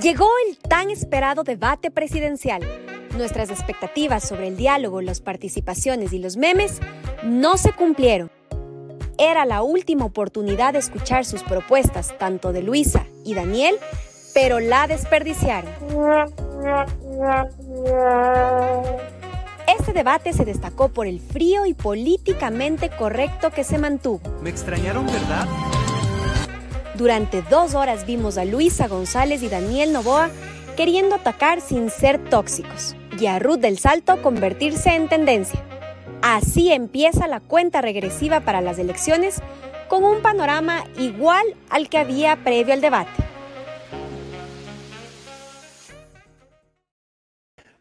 Llegó el tan esperado debate presidencial. Nuestras expectativas sobre el diálogo, las participaciones y los memes no se cumplieron. Era la última oportunidad de escuchar sus propuestas, tanto de Luisa y Daniel, pero la desperdiciaron. Este debate se destacó por el frío y políticamente correcto que se mantuvo. Me extrañaron, ¿verdad? Durante dos horas vimos a Luisa González y Daniel Novoa queriendo atacar sin ser tóxicos y a Ruth del Salto convertirse en tendencia. Así empieza la cuenta regresiva para las elecciones con un panorama igual al que había previo al debate.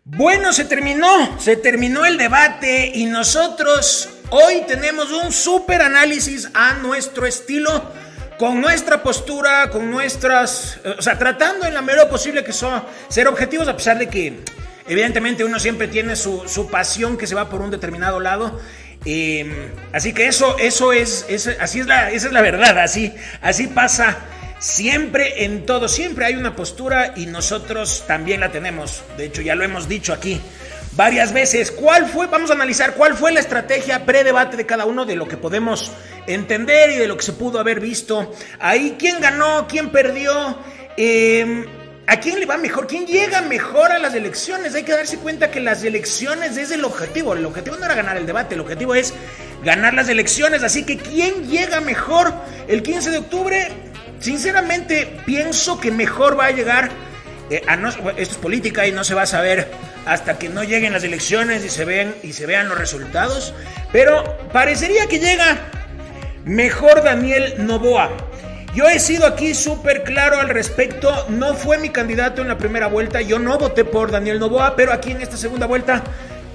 Bueno, se terminó, se terminó el debate y nosotros hoy tenemos un súper análisis a nuestro estilo con nuestra postura, con nuestras, o sea, tratando en la medida posible que son ser objetivos a pesar de que evidentemente uno siempre tiene su, su pasión que se va por un determinado lado. Eh, así que eso, eso es, es, así es la, esa es la verdad, así, así pasa siempre en todo, siempre hay una postura y nosotros también la tenemos. De hecho, ya lo hemos dicho aquí varias veces. ¿Cuál fue? Vamos a analizar cuál fue la estrategia pre-debate de cada uno de lo que podemos entender y de lo que se pudo haber visto. Ahí, ¿quién ganó? ¿Quién perdió? Eh, ¿A quién le va mejor? ¿Quién llega mejor a las elecciones? Hay que darse cuenta que las elecciones es el objetivo. El objetivo no era ganar el debate, el objetivo es ganar las elecciones. Así que ¿quién llega mejor el 15 de octubre? Sinceramente, pienso que mejor va a llegar. Eh, a no, esto es política y no se va a saber hasta que no lleguen las elecciones y se, ven, y se vean los resultados. Pero parecería que llega mejor Daniel Novoa. Yo he sido aquí súper claro al respecto. No fue mi candidato en la primera vuelta. Yo no voté por Daniel Novoa, pero aquí en esta segunda vuelta,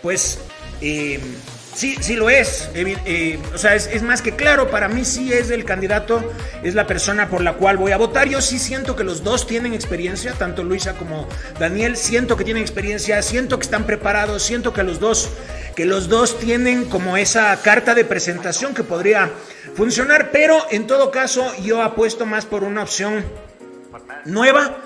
pues eh, sí, sí lo es. Eh, o sea, es, es, más que claro. Para mí sí es el candidato, es la persona por la cual voy a votar. Yo sí siento que los dos tienen experiencia, tanto Luisa como Daniel. Siento que tienen experiencia, siento que están preparados, siento que los dos, que los dos tienen como esa carta de presentación que podría funcionar, pero en todo caso yo apuesto más por una opción nueva,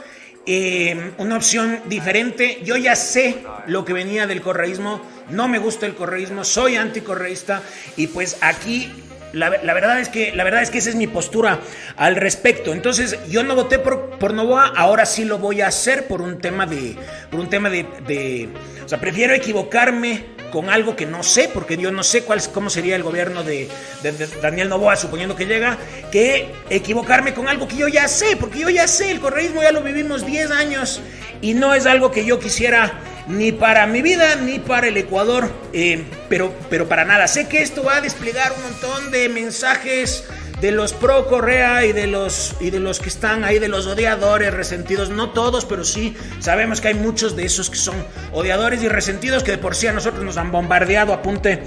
eh, una opción diferente. Yo ya sé lo que venía del correísmo, no me gusta el correísmo, soy anticorreísta y pues aquí la, la, verdad es que, la verdad es que esa es mi postura al respecto. Entonces, yo no voté por, por Novoa, ahora sí lo voy a hacer por un tema de. Por un tema de, de. O sea, prefiero equivocarme con algo que no sé, porque yo no sé cuál, cómo sería el gobierno de, de, de, Daniel Novoa, suponiendo que llega, que equivocarme con algo que yo ya sé, porque yo ya sé, el correísmo ya lo vivimos 10 años y no es algo que yo quisiera ni para mi vida ni para el Ecuador, eh, pero, pero para nada. Sé que esto va a desplegar un montón de mensajes de los pro Correa y de los y de los que están ahí de los odiadores resentidos, no todos, pero sí sabemos que hay muchos de esos que son odiadores y resentidos que de por sí a nosotros nos han bombardeado, apunte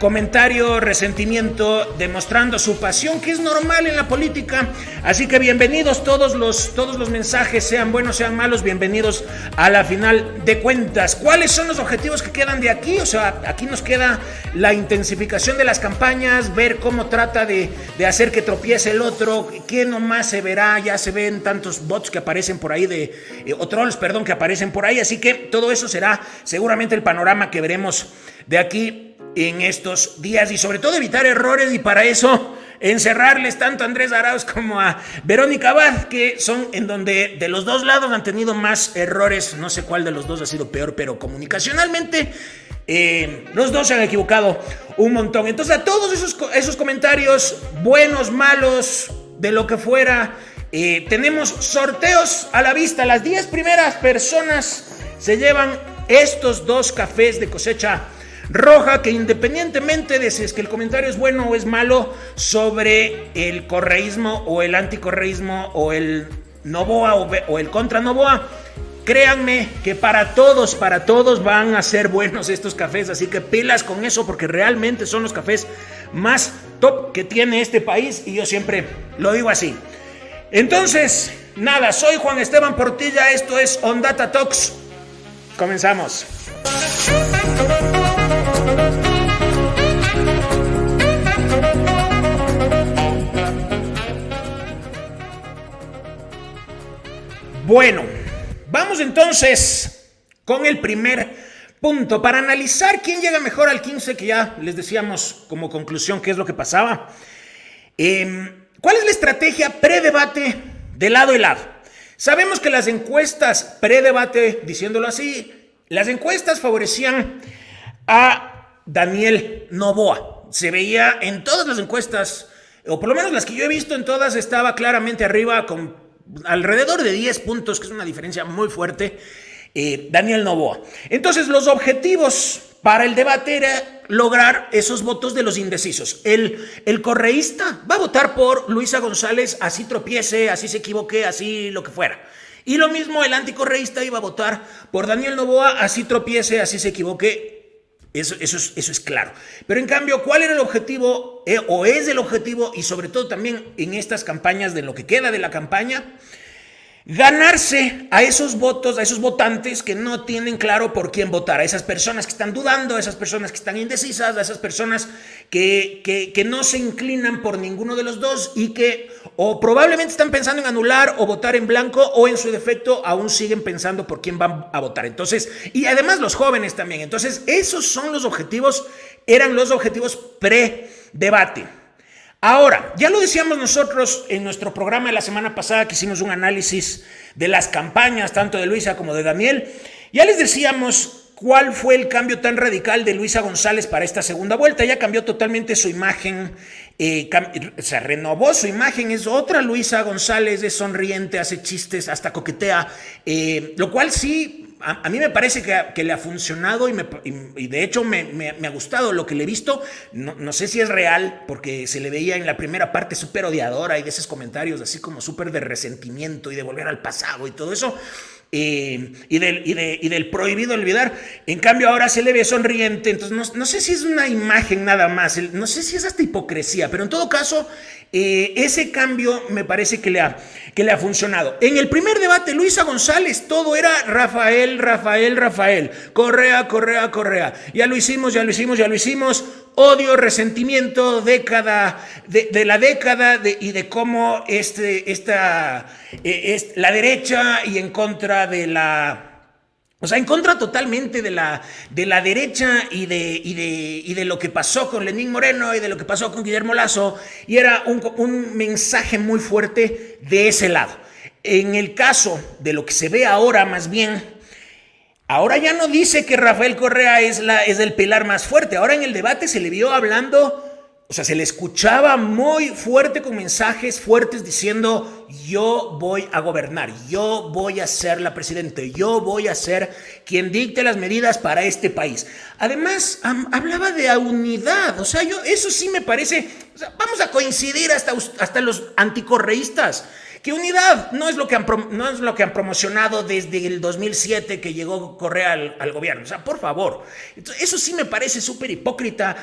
comentario, resentimiento, demostrando su pasión, que es normal en la política. Así que bienvenidos todos los todos los mensajes, sean buenos, sean malos, bienvenidos a la final de cuentas. ¿Cuáles son los objetivos que quedan de aquí? O sea, aquí nos queda la intensificación de las campañas, ver cómo trata de, de hacer que tropiece el otro, que nomás se verá, ya se ven tantos bots que aparecen por ahí de, eh, o trolls, perdón, que aparecen por ahí, así que todo eso será seguramente el panorama que veremos de aquí en estos días y sobre todo evitar errores y para eso encerrarles tanto a Andrés Arauz como a Verónica Abad, que son en donde de los dos lados han tenido más errores, no sé cuál de los dos ha sido peor, pero comunicacionalmente eh, los dos se han equivocado un montón. Entonces, a todos esos, esos comentarios, buenos, malos, de lo que fuera, eh, tenemos sorteos a la vista. Las 10 primeras personas se llevan estos dos cafés de cosecha roja que independientemente de si es que el comentario es bueno o es malo sobre el correísmo o el anticorreísmo o el Novoa o, el contra Novoa, Créanme que para todos, para todos van a ser buenos estos cafés, así que pilas con eso porque realmente son los cafés más top que tiene este país y yo siempre lo digo así. Entonces, nada, soy Juan Esteban Portilla, esto es Ondata Talks. Comenzamos. Bueno, Vamos entonces con el primer punto para analizar quién llega mejor al 15, que ya les decíamos como conclusión qué es lo que pasaba. Em, ¿Cuál es la estrategia pre-debate de lado y lado? Sabemos que las encuestas pre-debate, diciéndolo así, las encuestas favorecían a Daniel Novoa. Se veía en todas las encuestas, o por lo menos las que yo he visto en todas, estaba claramente arriba con alrededor de 10 puntos, que es una diferencia muy fuerte, eh, Daniel Novoa. Entonces los objetivos para el debate era lograr esos votos de los indecisos. El, el correísta va a votar por Luisa González, así tropiece, así se equivoque, así lo que fuera. Y lo mismo el anticorreísta iba a votar por Daniel Novoa, así tropiece, así se equivoque. Eso, eso, es, eso es claro. Pero en cambio, ¿cuál era el objetivo? Eh, o es el objetivo, y sobre todo también en estas campañas, de lo que queda de la campaña, ganarse a esos votos, a esos votantes que no tienen claro por quién votar, a esas personas que están dudando, a esas personas que están indecisas, a esas personas que, que, no se inclinan por ninguno de los dos y que o probablemente están pensando en anular o votar en blanco o en su defecto aún siguen pensando por quién van a votar. Entonces, y además los jóvenes también. Entonces, esos son los objetivos, eran los objetivos pre-debate. Ahora, ya lo decíamos nosotros en nuestro programa de la semana pasada que hicimos un análisis de las campañas, tanto de Luisa como de Daniel, ya les decíamos cuál fue el cambio tan radical de Luisa González para esta segunda vuelta. Ella cambió totalmente su imagen, eh, se renovó su imagen, es otra Luisa González, es sonriente, hace chistes, hasta coquetea, eh, lo cual sí a, mí me parece que, le ha funcionado y, de hecho me, ha gustado lo que le he visto. No, sé si es real, porque se le veía en la primera parte súper odiadora y de esos comentarios así como súper de resentimiento y de volver al pasado y todo eso. Eh, y, del, prohibido olvidar. En cambio, ahora se le ve sonriente. Entonces, no, sé si es una imagen nada más, no sé si es hasta hipocresía, pero en todo caso, eh, ese cambio me parece que le, ha, que le ha funcionado. En el primer debate, Luisa González, todo era Rafael, Rafael, Rafael, Correa, Correa, Correa. Ya lo hicimos, ya lo hicimos, ya lo hicimos odio, resentimiento, década, de, la década y de cómo este, esta, eh, es la derecha y en contra de la... O sea, en contra totalmente de la, de la derecha y de, y, de, de lo que pasó con Lenín Moreno y de lo que pasó con Guillermo Lazo. Y era un, un mensaje muy fuerte de ese lado. En el caso de lo que se ve ahora, más bien, Ahora ya no dice que Rafael Correa es, la, es el pilar más fuerte. Ahora en el debate se le vio hablando, o sea, se le escuchaba muy fuerte con mensajes fuertes diciendo, yo voy a gobernar, yo voy a ser la presidente, yo voy a ser quien dicte las medidas para este país. Además, hablaba de unidad, o sea, yo, eso sí me parece, vamos a coincidir hasta, hasta los anticorreístas que unidad no es lo que han, no es lo que han promocionado desde el 2007 que llegó Correa al, gobierno. O sea, por favor. Eso sí me parece súper hipócrita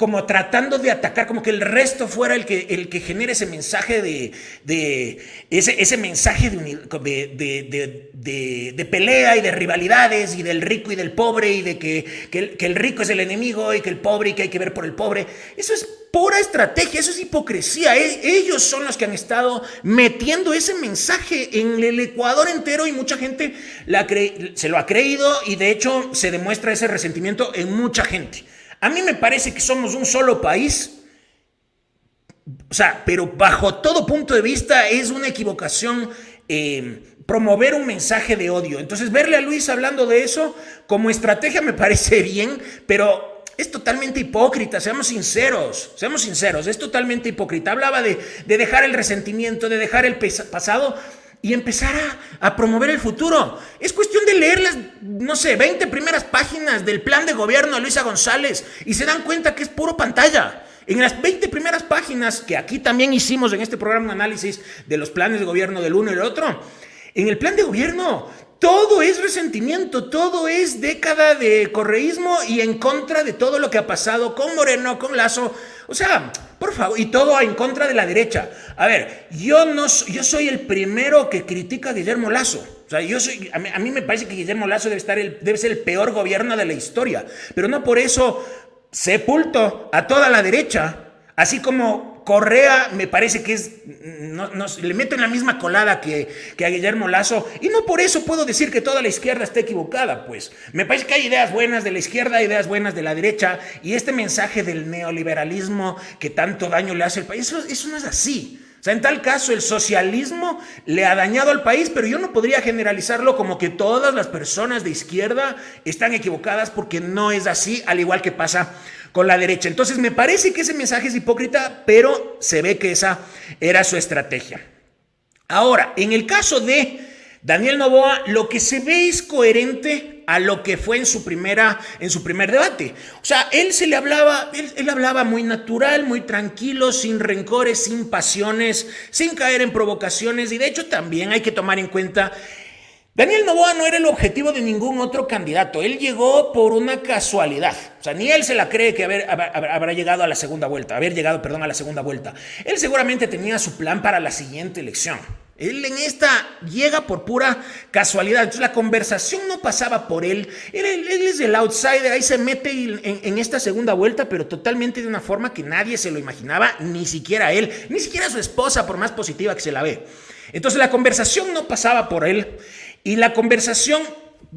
como tratando de atacar, como que el resto fuera el que, el que genere ese mensaje de, de ese, ese mensaje de, de, de, pelea y de rivalidades y del rico y del pobre y de que, que el rico es el enemigo y que el pobre y que hay que ver por el pobre. Eso es pura estrategia, eso es hipocresía. E, ellos son los que han estado metiendo ese mensaje en el Ecuador entero y mucha gente la se lo ha creído y de hecho se demuestra ese resentimiento en mucha gente. A mí me parece que somos un solo país. O sea, pero bajo todo punto de vista es una equivocación eh, promover un mensaje de odio. Entonces, verle a Luis hablando de eso como estrategia me parece bien, pero es totalmente hipócrita, seamos sinceros, seamos sinceros, es totalmente hipócrita. Hablaba de, de dejar el resentimiento, de dejar el pasado, y empezar a, promover el futuro. Es cuestión de leer las, no sé, 20 primeras páginas del plan de gobierno de Luisa González y se dan cuenta que es puro pantalla. En las 20 primeras páginas, que aquí también hicimos en este programa un análisis de los planes de gobierno del uno y del otro, en el plan de gobierno todo es resentimiento, todo es década de correísmo y en contra de todo lo que ha pasado con Moreno, con Lazo. O sea, por favor, y todo en contra de la derecha. A ver, yo, no, yo soy el primero que critica a Guillermo Lazo. O sea, yo soy, a mí, me parece que Guillermo Lazo debe, estar debe ser el peor gobierno de la historia. Pero no por eso sepulto a toda la derecha. Así como Correa me parece que es, no, le meto en la misma colada que, que, a Guillermo Lazo y no por eso puedo decir que toda la izquierda está equivocada, pues me parece que hay ideas buenas de la izquierda, ideas buenas de la derecha y este mensaje del neoliberalismo que tanto daño le hace al país, eso no es así. O sea, en tal caso el socialismo le ha dañado al país, pero yo no podría generalizarlo como que todas las personas de izquierda están equivocadas porque no es así, al igual que pasa con la derecha. Entonces me parece que ese mensaje es hipócrita, pero se ve que esa era su estrategia. Ahora, en el caso de Daniel Novoa, lo que se ve es coherente a lo que fue en su primera, en su primer debate. O sea, él se le hablaba, él, él, hablaba muy natural, muy tranquilo, sin rencores, sin pasiones, sin caer en provocaciones. Y de hecho también hay que tomar en cuenta Daniel Novoa no era el objetivo de ningún otro candidato. Él llegó por una casualidad. O sea, ni él se la cree que haber, habrá llegado a la segunda vuelta, haber llegado, perdón, a la segunda vuelta. Él seguramente tenía su plan para la siguiente elección. Él en esta llega por pura casualidad. Entonces la conversación no pasaba por él. Él, es el outsider, ahí se mete en, en, esta segunda vuelta, pero totalmente de una forma que nadie se lo imaginaba, ni siquiera él, ni siquiera su esposa, por más positiva que se la ve. Entonces la conversación no pasaba por él. Y la conversación,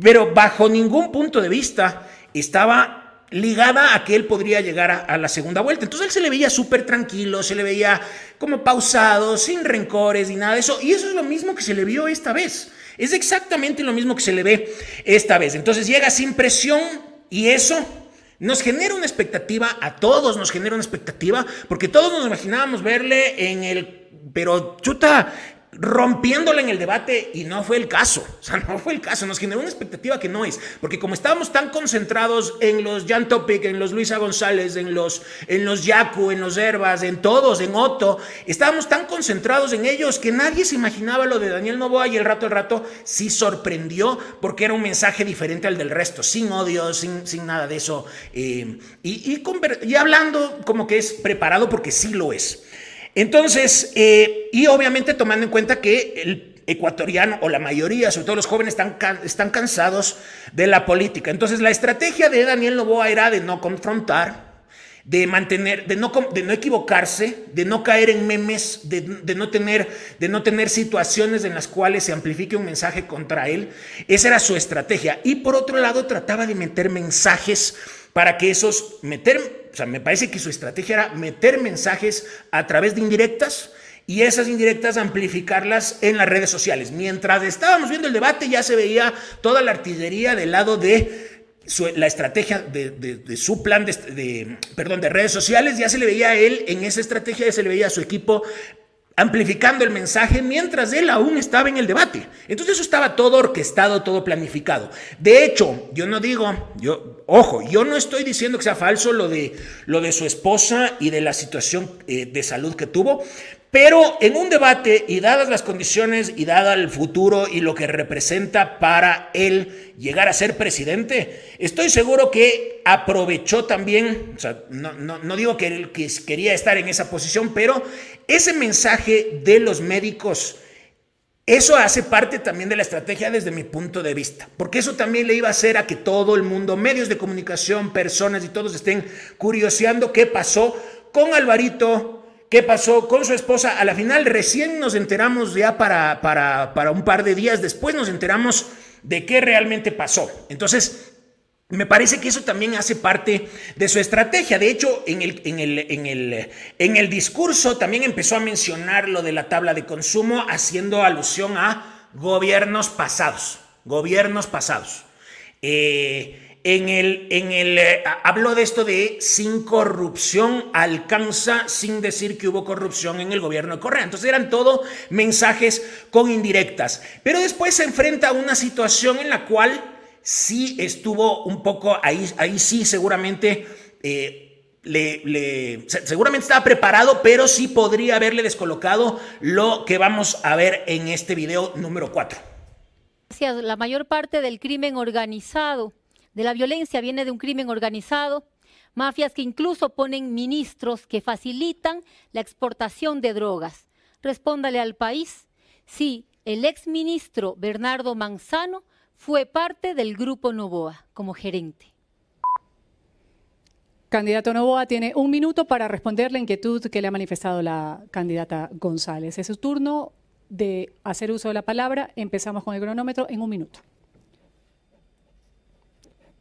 pero bajo ningún punto de vista, estaba ligada a que él podría llegar a, la segunda vuelta. Entonces él se le veía súper tranquilo, se le veía como pausado, sin rencores y nada de eso. Y eso es lo mismo que se le vio esta vez. Es exactamente lo mismo que se le ve esta vez. Entonces llega sin presión y eso nos genera una expectativa, a todos nos genera una expectativa, porque todos nos imaginábamos verle en el pero chuta, rompiéndola en el debate y no fue el caso. O sea, no fue el caso. Nos generó una expectativa que no es. Porque como estábamos tan concentrados en los Jan Topic, en los Luisa González, en los, en los Yaku, en los Herbas, en todos, en Otto, estábamos tan concentrados en ellos que nadie se imaginaba lo de Daniel Novoa y el rato al rato sí sorprendió porque era un mensaje diferente al del resto, sin odio, sin, sin nada de eso. Eh, y, y, y hablando como que es preparado porque sí lo es. Entonces, eh, y obviamente tomando en cuenta que el ecuatoriano o la mayoría, sobre todo los jóvenes, están, están cansados de la política. Entonces, la estrategia de Daniel Novoa era de no confrontar, de mantener, de no, equivocarse, de no caer en memes, de, de, no tener, de no tener situaciones en las cuales se amplifique un mensaje contra él. Esa era su estrategia. Y por otro lado, trataba de meter mensajes para que esos, meter, o sea, me parece que su estrategia era meter mensajes a través de indirectas y esas indirectas amplificarlas en las redes sociales. Mientras estábamos viendo el debate ya se veía toda la artillería del lado de la estrategia de, su plan de, perdón, de redes sociales, ya se le veía a él en esa estrategia, ya se le veía a su equipo amplificando el mensaje mientras él aún estaba en el debate. Entonces eso estaba todo orquestado, todo planificado. De hecho, yo no digo, yo, ojo, yo no estoy diciendo que sea falso lo de, lo de su esposa y de la situación eh, de salud que tuvo, pero en un debate y dadas las condiciones y dada el futuro y lo que representa para él llegar a ser presidente, estoy seguro que aprovechó también, o sea, no, no, digo que él quería estar en esa posición, pero ese mensaje de los médicos, eso hace parte también de la estrategia desde mi punto de vista, porque eso también le iba a hacer a que todo el mundo, medios de comunicación, personas y todos estén curioseando qué pasó con Alvarito ¿Qué pasó con su esposa? A la final recién nos enteramos ya para, para, para un par de días después, nos enteramos de qué realmente pasó. Entonces, me parece que eso también hace parte de su estrategia. De hecho, en el, en, el, en, el, en el, discurso también empezó a mencionar lo de la tabla de consumo, haciendo alusión a gobiernos pasados. Gobiernos pasados. Eh, en el, en el, eh, de esto de sin corrupción alcanza sin decir que hubo corrupción en el gobierno de Correa. Entonces eran todo mensajes con indirectas. Pero después se enfrenta a una situación en la cual sí estuvo un poco, ahí, ahí sí seguramente... Eh, le, seguramente estaba preparado, pero sí podría haberle descolocado lo que vamos a ver en este video número 4. La mayor parte del crimen organizado de la violencia viene de un crimen organizado, mafias que incluso ponen ministros que facilitan la exportación de drogas. Respóndale al país si el exministro Bernardo Manzano fue parte del grupo Novoa como gerente. Candidato Novoa tiene un minuto para responder la inquietud que le ha manifestado la candidata González. Es su turno de hacer uso de la palabra. Empezamos con el cronómetro en un minuto.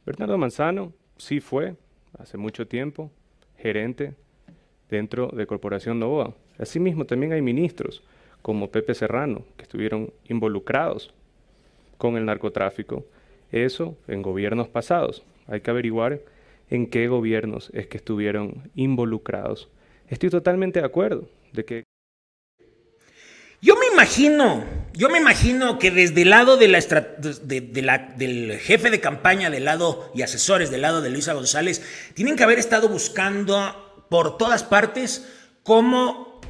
Bernardo Manzano sí fue, hace mucho tiempo, gerente dentro de Corporación Novoa. Asimismo, también hay ministros como Pepe Serrano que estuvieron involucrados con el narcotráfico. Eso en gobiernos pasados. Hay que averiguar en qué gobiernos es que estuvieron involucrados. Estoy totalmente de acuerdo de que... Yo me imagino, yo me imagino que desde el lado de la, de, del jefe de campaña, del lado y asesores del lado de Luisa González, tienen que haber estado buscando por todas partes cómo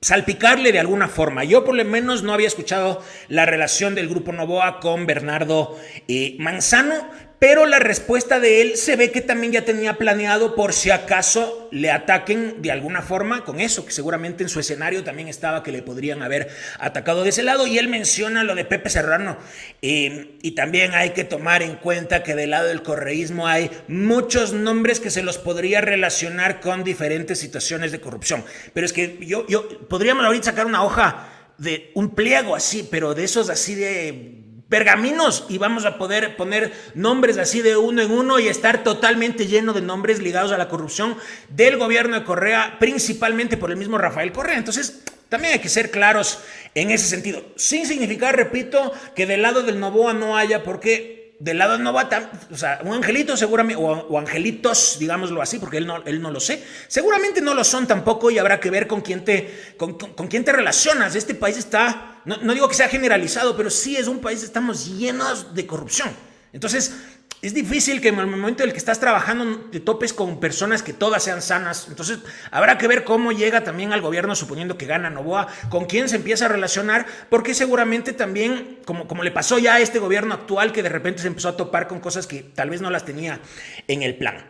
salpicarle de alguna forma. Yo por lo menos no había escuchado la relación del grupo Novoa con Bernardo eh, Manzano, pero la respuesta de él se ve que también ya tenía planeado por si acaso le ataquen de alguna forma con eso, que seguramente en su escenario también estaba que le podrían haber atacado de ese lado. Y él menciona lo de Pepe Serrano. Eh, y también hay que tomar en cuenta que del lado del correísmo hay muchos nombres que se los podría relacionar con diferentes situaciones de corrupción. Pero es que yo, yo podríamos ahorita sacar una hoja de un pliego así, pero de esos así de pergaminos y vamos a poder poner nombres así de uno en uno y estar totalmente lleno de nombres ligados a la corrupción del gobierno de Correa, principalmente por el mismo Rafael Correa. Entonces, también hay que ser claros en ese sentido, sin significar, repito, que del lado del Novoa no haya, porque del lado de Novata, o sea, un angelito seguramente, o, angelitos, digámoslo así, porque él no, él no lo sé, seguramente no lo son tampoco y habrá que ver con quién te, con, quién te relacionas. Este país está, no, no digo que sea generalizado, pero sí es un país, estamos llenos de corrupción. Entonces, es difícil que en el momento en el que estás trabajando te topes con personas que todas sean sanas. Entonces, habrá que ver cómo llega también al gobierno, suponiendo que gana Novoa, con quién se empieza a relacionar, porque seguramente también, como, como le pasó ya a este gobierno actual, que de repente se empezó a topar con cosas que tal vez no las tenía en el plan.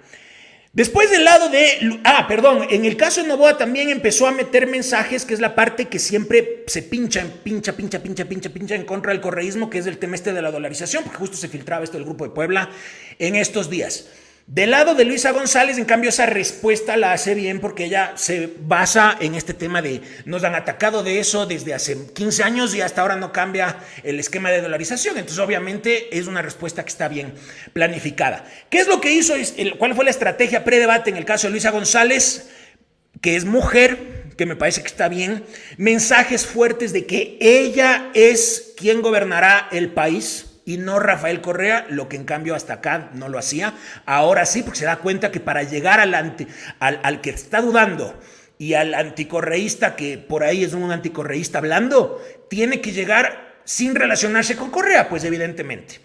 Después del lado de, ah, perdón, en el caso de Novoa también empezó a meter mensajes, que es la parte que siempre se pincha, pincha, pincha, pincha, pincha, pincha en contra del correísmo, que es el tema este de la dolarización, porque justo se filtraba esto del Grupo de Puebla en estos días. Del lado de Luisa González, en cambio, esa respuesta la hace bien porque ella se basa en este tema de nos han atacado de eso desde hace 15 años y hasta ahora no cambia el esquema de dolarización. Entonces, obviamente, es una respuesta que está bien planificada. ¿Qué es lo que hizo? ¿Cuál fue la estrategia pre-debate en el caso de Luisa González? Que es mujer, que me parece que está bien. Mensajes fuertes de que ella es quien gobernará el país y no Rafael Correa, lo que en cambio hasta acá no lo hacía. Ahora sí, porque se da cuenta que para llegar al, al, que está dudando y al anticorreísta, que por ahí es un anticorreísta hablando, tiene que llegar sin relacionarse con Correa, pues evidentemente.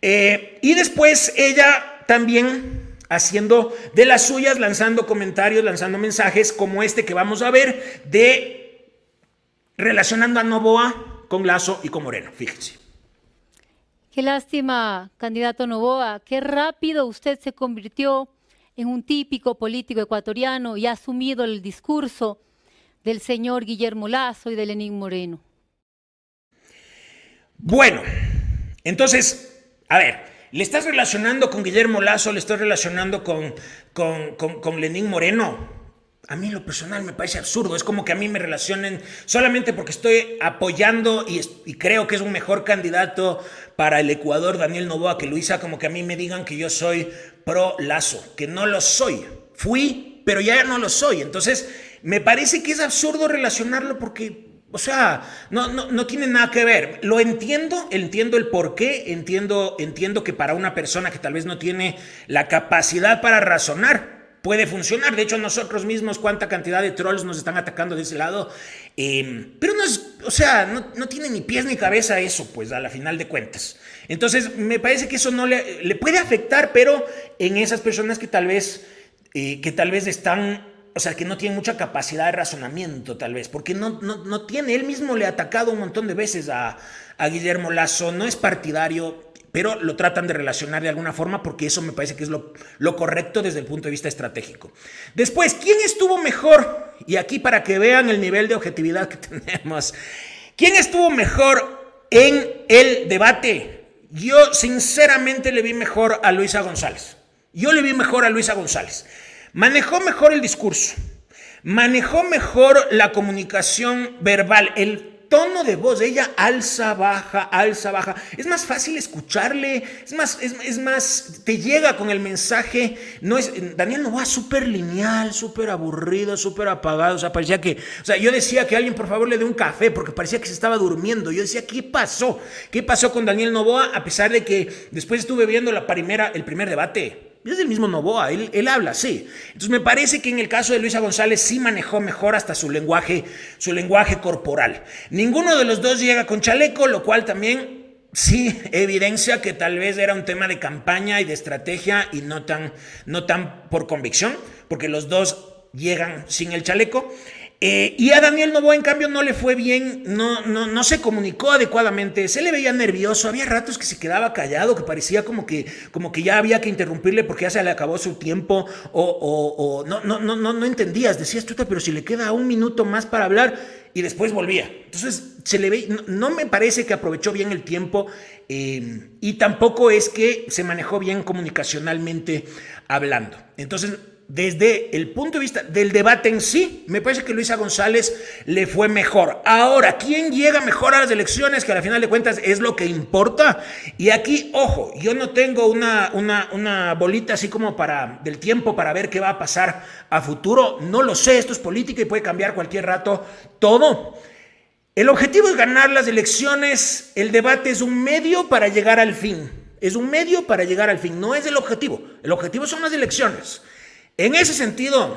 Eh, y después ella también haciendo de las suyas, lanzando comentarios, lanzando mensajes como este que vamos a ver de relacionando a Novoa con Lazo y con Moreno, fíjense. Qué lástima, candidato Novoa, qué rápido usted se convirtió en un típico político ecuatoriano y ha asumido el discurso del señor Guillermo Lazo y de Lenín Moreno. Bueno, entonces, a ver, ¿le estás relacionando con Guillermo Lazo? ¿Le estás relacionando con, con, con Lenín Moreno? A mí lo personal me parece absurdo. Es como que a mí me relacionen solamente porque estoy apoyando y, creo que es un mejor candidato para el Ecuador, Daniel Novoa, que Luisa, como que a mí me digan que yo soy pro Lazo, que no lo soy. Fui, pero ya no lo soy. Entonces, me parece que es absurdo relacionarlo porque o sea, no, no, no, tiene nada que ver. Lo entiendo, entiendo el por qué, entiendo, entiendo que para una persona que tal vez no tiene la capacidad para razonar, puede funcionar. De hecho, nosotros mismos, cuánta cantidad de trolls nos están atacando de ese lado. Em, pero no es, o sea, no, tiene ni pies ni cabeza eso, pues, a la final de cuentas. Entonces, me parece que eso no le, le puede afectar, pero en esas personas que tal vez, eh, que tal vez están, o sea, que no tienen mucha capacidad de razonamiento, tal vez, porque no, no, no tiene, él mismo le ha atacado un montón de veces a, a Guillermo Lazo, no es partidario, pero lo tratan de relacionar de alguna forma porque eso me parece que es lo, correcto desde el punto de vista estratégico. Después, ¿quién estuvo mejor? Y aquí para que vean el nivel de objetividad que tenemos, ¿quién estuvo mejor en el debate? Yo sinceramente le vi mejor a Luisa González. Yo le vi mejor a Luisa González. manejó mejor el discurso, manejó mejor la comunicación verbal, el tono de voz ella alza, baja, alza, baja. Es más fácil escucharle, es más, es, más, te llega con el mensaje. No es, Daniel no va súper lineal, súper aburrido, súper apagado. O sea, parecía que, o sea, yo decía que alguien por favor le dé un café porque parecía que se estaba durmiendo. Yo decía, ¿qué pasó? ¿Qué pasó con Daniel Novoa? A pesar de que después estuve viendo la primera, el primer debate es el mismo Novoa, él, habla así. Entonces me parece que en el caso de Luisa González sí manejó mejor hasta su lenguaje, su lenguaje corporal. Ninguno de los dos llega con chaleco, lo cual también sí evidencia que tal vez era un tema de campaña y de estrategia y no tan, no tan por convicción, porque los dos llegan sin el chaleco. Eh, y a Daniel Novoa, en cambio, no le fue bien, no, no, no se comunicó adecuadamente, se le veía nervioso, había ratos que se quedaba callado, que parecía como que, como que ya había que interrumpirle porque ya se le acabó su tiempo, o, o, no, no, no, no, no entendías, decías, tú, pero si le queda un minuto más para hablar, y después volvía. Entonces, se le ve, no, me parece que aprovechó bien el tiempo, eh, y tampoco es que se manejó bien comunicacionalmente hablando. Entonces, desde el punto de vista del debate en sí, me parece que Luisa González le fue mejor. Ahora, ¿quién llega mejor a las elecciones? Que al final de cuentas es lo que importa. Y aquí, ojo, yo no tengo una, una, una bolita así como para del tiempo para ver qué va a pasar a futuro. No lo sé, esto es política y puede cambiar cualquier rato todo. El objetivo es ganar las elecciones, el debate es un medio para llegar al fin. Es un medio para llegar al fin, no es el objetivo. El objetivo son las elecciones. En ese sentido,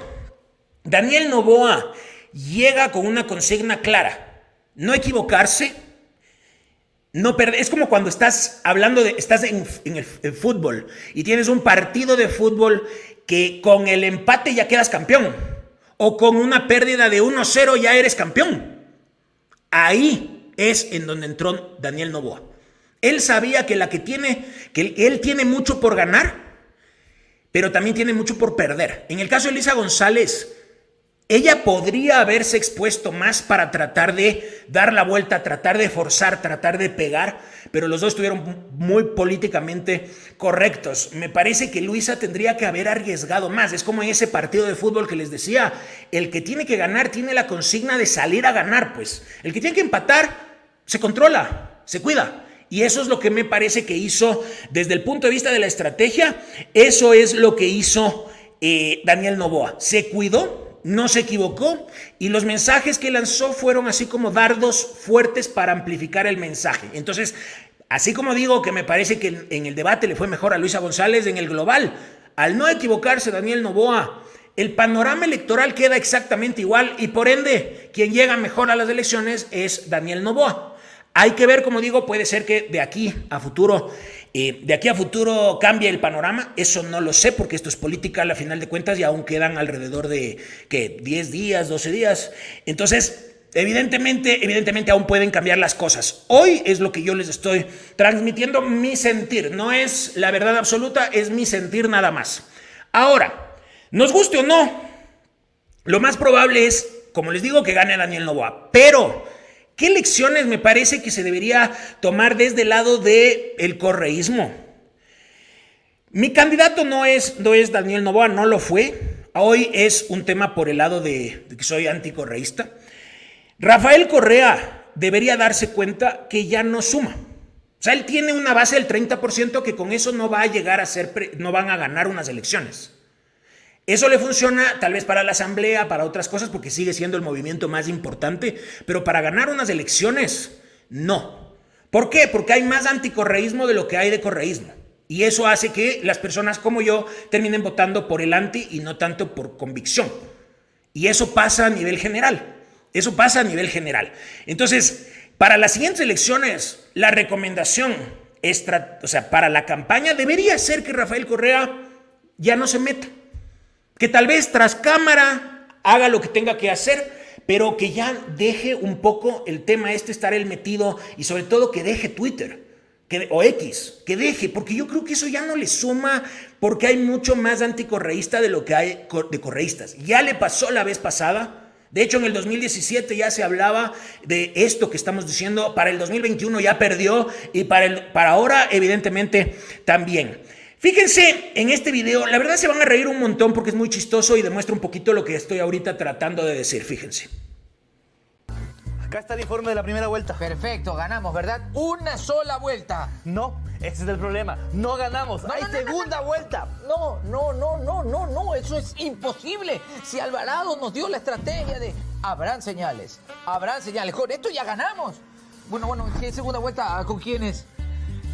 Daniel Novoa llega con una consigna clara, no equivocarse, no perder. Es como cuando estás hablando de, estás en, el fútbol y tienes un partido de fútbol que con el empate ya quedas campeón o con una pérdida de 1-0 ya eres campeón. Ahí es en donde entró Daniel Novoa. Él sabía que la que tiene, que él tiene mucho por ganar pero también tiene mucho por perder. En el caso de Elisa González, ella podría haberse expuesto más para tratar de dar la vuelta, tratar de forzar, tratar de pegar, pero los dos estuvieron muy políticamente correctos. Me parece que Luisa tendría que haber arriesgado más. Es como en ese partido de fútbol que les decía, el que tiene que ganar tiene la consigna de salir a ganar, pues. El que tiene que empatar se controla, se cuida. Y eso es lo que me parece que hizo desde el punto de vista de la estrategia, eso es lo que hizo eh, Daniel Novoa. Se cuidó, no se equivocó y los mensajes que lanzó fueron así como dardos fuertes para amplificar el mensaje. Entonces, así como digo que me parece que en el debate le fue mejor a Luisa González en el global, al no equivocarse Daniel Novoa, el panorama electoral queda exactamente igual y por ende quien llega mejor a las elecciones es Daniel Novoa. Hay que ver, como digo, puede ser que de aquí a futuro, eh, de aquí a futuro cambie el panorama. Eso no lo sé porque esto es política a final de cuentas y aún quedan alrededor de que 10 días, 12 días. Entonces, Evidentemente, evidentemente aún pueden cambiar las cosas. Hoy es lo que yo les estoy transmitiendo mi sentir. No es la verdad absoluta, es mi sentir nada más. Ahora, nos guste o no, lo más probable es, como les digo, que gane Daniel Novoa. Pero ¿Qué lecciones me parece que se debería tomar desde el lado del el correísmo? Mi candidato no es, no es Daniel Novoa, no lo fue. Hoy es un tema por el lado de, de que soy anticorreísta. Rafael Correa debería darse cuenta que ya no suma. O sea, él tiene una base del 30% que con eso no va a llegar a ser, no van a ganar unas elecciones. Eso le funciona tal vez para la asamblea, para otras cosas, porque sigue siendo el movimiento más importante, pero para ganar unas elecciones, no. ¿Por qué? Porque hay más anticorreísmo de lo que hay de correísmo. Y eso hace que las personas como yo terminen votando por el anti y no tanto por convicción. Y eso pasa a nivel general. Eso pasa a nivel general. Entonces, para las siguientes elecciones, la recomendación, o sea, para la campaña debería ser que Rafael Correa ya no se meta que tal vez tras cámara haga lo que tenga que hacer, pero que ya deje un poco el tema este, estar él metido y sobre todo que deje Twitter. Que, o X, que deje, porque yo creo que eso ya no le suma, porque hay mucho más anticorreísta de lo que hay de correístas. Ya le pasó la vez pasada, de hecho, en el 2017 ya se hablaba de esto que estamos diciendo. Para el 2021 ya perdió y para, el, para ahora, evidentemente, también. Fíjense en este video, la verdad se van a reír un montón porque es muy chistoso y demuestra un poquito lo que estoy ahorita tratando de decir, fíjense. Acá está el informe de la primera vuelta. Perfecto, ganamos, ¿verdad? Una sola vuelta. No, ese es el problema. No ganamos. No, Hay no, no, segunda no, no. vuelta. No, no, no, no, no, no, eso es imposible. Si Alvarado nos dio la estrategia de habrán señales, habrán señales, con esto ya ganamos. Bueno, bueno, si es segunda vuelta, ¿con quién es?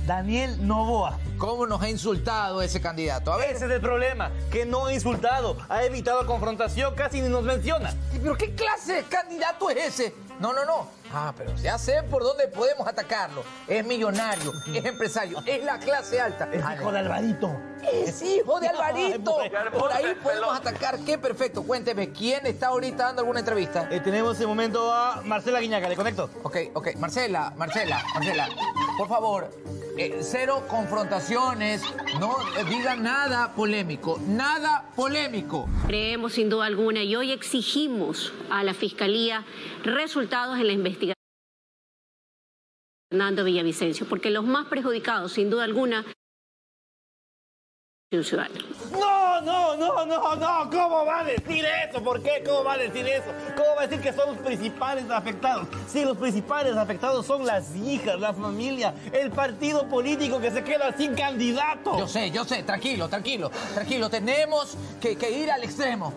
Daniel Novoa. ¿Cómo nos ha insultado ese candidato? A ver, Ese es el problema, que no ha insultado, ha evitado confrontación, casi ni nos menciona. ¿pero qué clase de candidato es ese? No, no, no. Ah, pero ya sé por dónde podemos atacarlo. Es millonario, es empresario, es la clase alta. Es hijo de Alvarito. Es hijo de Alvarito. Por ahí podemos atacar. Qué perfecto. Cuénteme, ¿quién está ahorita dando alguna entrevista? Eh, tenemos en momento a Marcela Guiñaga, ¿le conecto? Ok, ok. Marcela, Marcela, Marcela, por favor, eh, cero confrontaciones. No eh, digan nada polémico. Nada polémico. Creemos sin duda alguna y hoy exigimos a la Fiscalía resultados en la investigación de Fernando Villavicencio, porque los más perjudicados, sin duda alguna, No, no, no, no, no. ¿Cómo va a decir eso? ¿Por qué? ¿Cómo va a decir eso? ¿Cómo va a decir que son los principales afectados? Sí, los principales afectados son las hijas, la familia, el partido político que se queda sin candidato. Yo sé, yo sé. Tranquilo, tranquilo, tranquilo. Tenemos que, que ir al extremo.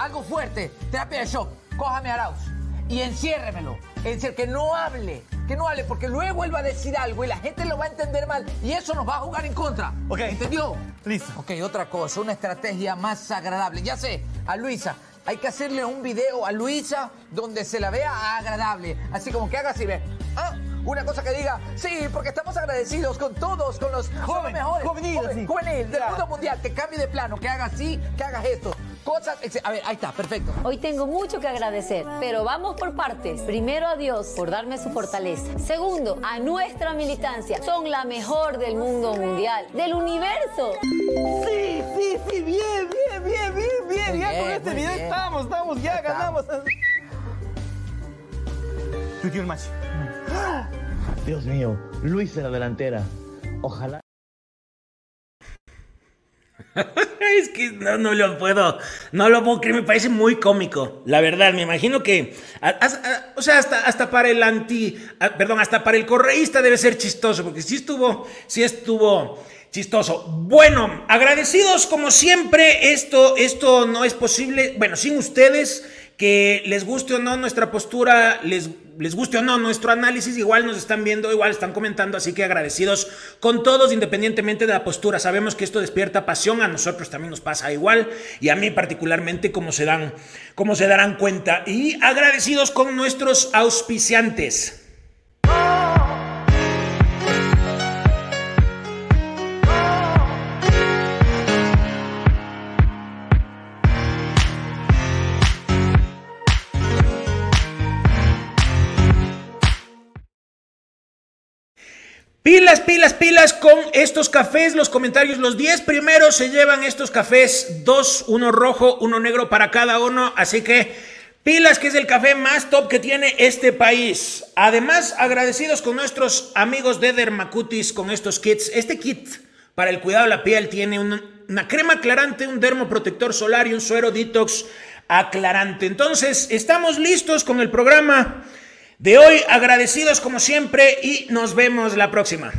Algo fuerte. Terapia de shock. Cójame a Arauz y enciérremelo. Es decir, que no hable, que no hable, porque luego él va a decir algo y la gente lo va a entender mal y eso nos va a jugar en contra. Ok. ¿Entendió? Listo. Ok, otra cosa, una estrategia más agradable. Ya sé, a Luisa. Hay que hacerle un video a Luisa donde se la vea agradable. Así como que haga así, ve. Ah, una cosa que diga, sí, porque estamos agradecidos con todos, con los Joven, mejores. así. juvenil, del mundo mundial, que cambie de plano, que haga así, que haga esto. Cosas, a ver, ahí está, perfecto. Hoy tengo mucho que agradecer, pero vamos por partes. Primero a Dios por darme su fortaleza. Segundo, a nuestra militancia. Son la mejor del mundo mundial, del universo. Sí, sí, sí, bien, bien, bien, bien, bien. Ya con este video bien. estamos, estamos, ya ganamos. Tuiteó el match. Dios mío, Luis en la delantera. Ojalá. es que no, no lo puedo, no lo puedo creer, me parece muy cómico, la verdad, me imagino que, o sea, hasta, hasta para el anti, perdón, hasta para el correísta debe ser chistoso, porque sí estuvo, sí estuvo chistoso. Bueno, agradecidos como siempre, esto, esto no es posible, bueno, sin ustedes, que les guste o no nuestra postura, les, les guste o no nuestro análisis, igual nos están viendo, igual están comentando, así que agradecidos con todos, independientemente de la postura. Sabemos que esto despierta pasión, a nosotros también nos pasa igual, y a mí particularmente, como se, dan, como se darán cuenta. Y agradecidos con nuestros auspiciantes. Pilas, pilas, pilas con estos cafés, los comentarios, los 10 primeros se llevan estos cafés, dos, uno rojo, uno negro para cada uno, así que pilas que es el café más top que tiene este país. Además, agradecidos con nuestros amigos de Dermacutis con estos kits. Este kit para el cuidado de la piel tiene un- una crema aclarante, un dermoprotector solar y un suero detox aclarante. Entonces, estamos listos con el programa de hoy, agradecidos como siempre y nos vemos la próxima.